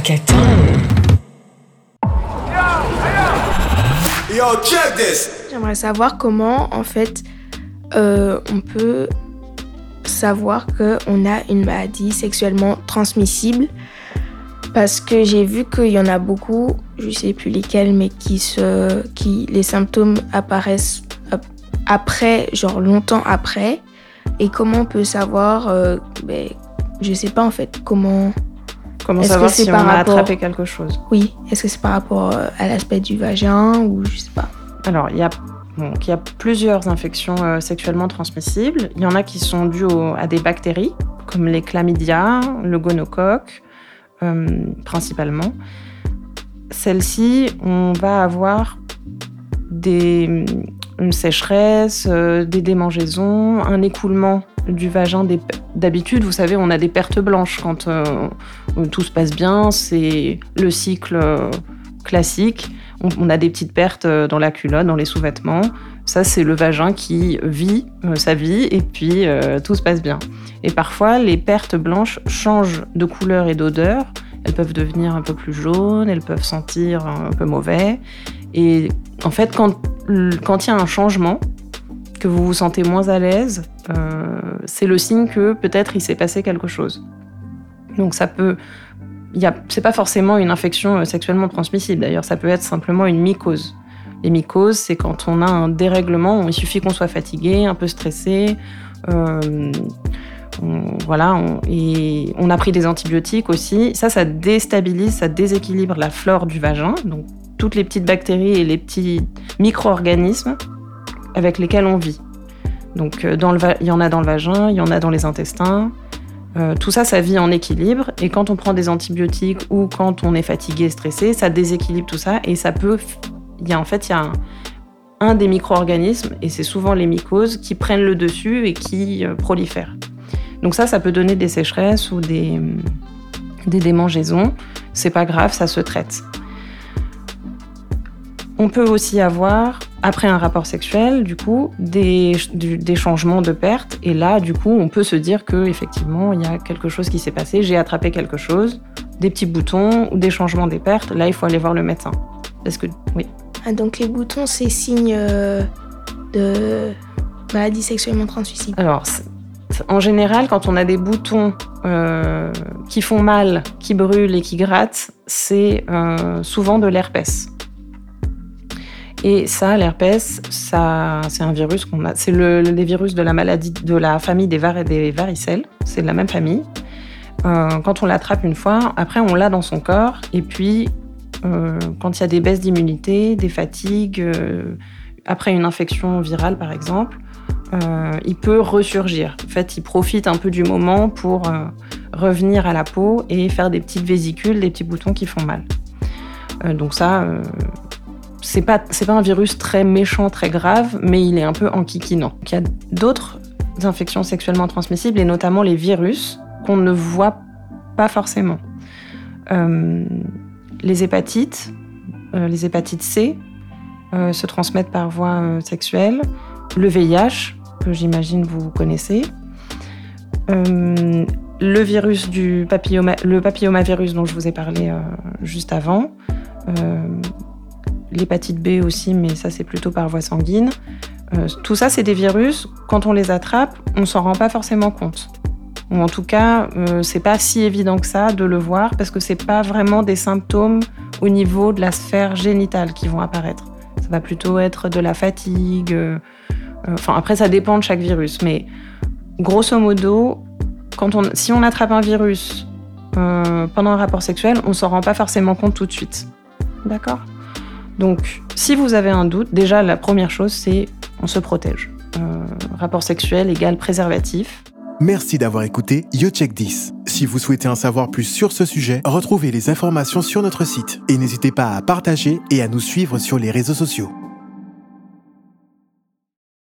Hackathon. Yo, check this. J'aimerais savoir comment, en fait, euh, on peut savoir qu'on a une maladie sexuellement transmissible. Parce que j'ai vu qu'il y en a beaucoup, je sais plus lesquels, mais qui, se, qui les symptômes apparaissent après, genre longtemps après. Et comment on peut savoir, euh, ben, je sais pas en fait, comment. Comment Est-ce savoir que c'est si on par a rapport- attrapé quelque chose Oui, est-ce que c'est par rapport euh, à l'aspect du vagin ou je sais pas. Alors, il y a, donc, il y a plusieurs infections euh, sexuellement transmissibles. Il y en a qui sont dues au- à des bactéries, comme les chlamydia, le gonocoque, euh, principalement. Celles-ci, on va avoir des, une sécheresse, euh, des démangeaisons, un écoulement du vagin. D'habitude, vous savez, on a des pertes blanches quand euh, tout se passe bien. C'est le cycle euh, classique. On, a des petites pertes euh, dans la culotte, dans les sous-vêtements. Ça, c'est le vagin qui vit sa vie et puis tout se passe bien. Et parfois, les pertes blanches changent de couleur et d'odeur. Elles peuvent devenir un peu plus jaunes, elles peuvent sentir un peu mauvais. Et en fait, quand il y a un changement, que vous vous sentez moins à l'aise, c'est le signe que peut-être il s'est passé quelque chose. Donc ça peut, c'est pas forcément une infection euh, sexuellement transmissible. D'ailleurs, ça peut être simplement une mycose. Les mycoses, c'est quand on a un dérèglement. Il suffit qu'on soit fatigué, un peu stressé. euh, voilà, on- et on a pris des antibiotiques aussi. Ça, ça déstabilise, ça déséquilibre la flore du vagin. Donc toutes les petites bactéries et les petits micro-organismes avec lesquels on vit. Donc euh, dans le il y en a dans le vagin, il y en a dans les intestins. Euh, tout ça, ça vit en équilibre. Et quand on prend des antibiotiques ou quand on est fatigué, stressé, ça déséquilibre tout ça. Et ça peut... Il y a, en fait, il y a un, un des micro-organismes, et c'est souvent les mycoses, qui prennent le dessus et qui euh, prolifèrent. Donc ça, ça peut donner des sécheresses ou des, des démangeaisons. C'est pas grave, ça se traite. On peut aussi avoir, après un rapport sexuel, du coup, des, du- des changements de perte. Et là, du coup, on peut se dire que effectivement, il y a quelque chose qui s'est passé. J'ai attrapé quelque chose, des petits boutons ou des changements des pertes. Là, il faut aller voir le médecin. Parce que, oui. Ah, donc les boutons, c'est signe euh, de maladie sexuellement transmissible. Alors, en général, quand on a des boutons euh, qui font mal, qui brûlent et qui grattent, c'est euh, souvent de l'herpès. Et ça, l'herpès, ça, c'est un virus qu'on a. C'est le, les virus de la maladie de la famille des, var- des varicelles. C'est de la même famille. Euh, quand on l'attrape une fois, après on l'a dans son corps. Et puis, euh, quand il y a des baisses d'immunité, des fatigues, euh, après une infection virale par exemple, il peut ressurgir. En fait, il profite un peu du moment pour revenir à la peau et faire des petites vésicules, des petits boutons qui font mal. Donc ça, c'est pas c'est pas un virus très méchant, très grave, mais il est un peu enquiquinant. Il y a d'autres infections sexuellement transmissibles et notamment les virus qu'on ne voit pas forcément. Euh, les hépatites, euh, les hépatites C euh, se transmettent par voie sexuelle. Le VIH, que j'imagine vous connaissez. Le virus du papilloma, le papillomavirus dont je vous ai parlé juste avant. L'hépatite B aussi, mais ça c'est plutôt par voie sanguine. Euh, tout ça, c'est des virus. Quand on les attrape, on s'en rend pas forcément compte. Ou en tout cas, euh, c'est pas si évident que ça de le voir parce que c'est pas vraiment des symptômes au niveau de la sphère génitale qui vont apparaître. Ça va plutôt être de la fatigue. euh, euh, Enfin, après, ça dépend de chaque virus, mais grosso modo, quand on, si on attrape un virus pendant un rapport sexuel, on s'en rend pas forcément compte tout de suite. D'accord? Donc, si vous avez un doute, déjà la première chose, c'est on se protège. Euh, rapport sexuel égale préservatif. Merci d'avoir écouté YoCheck 10. Si vous souhaitez en savoir plus sur ce sujet, retrouvez les informations sur notre site et n'hésitez pas à partager et à nous suivre sur les réseaux sociaux.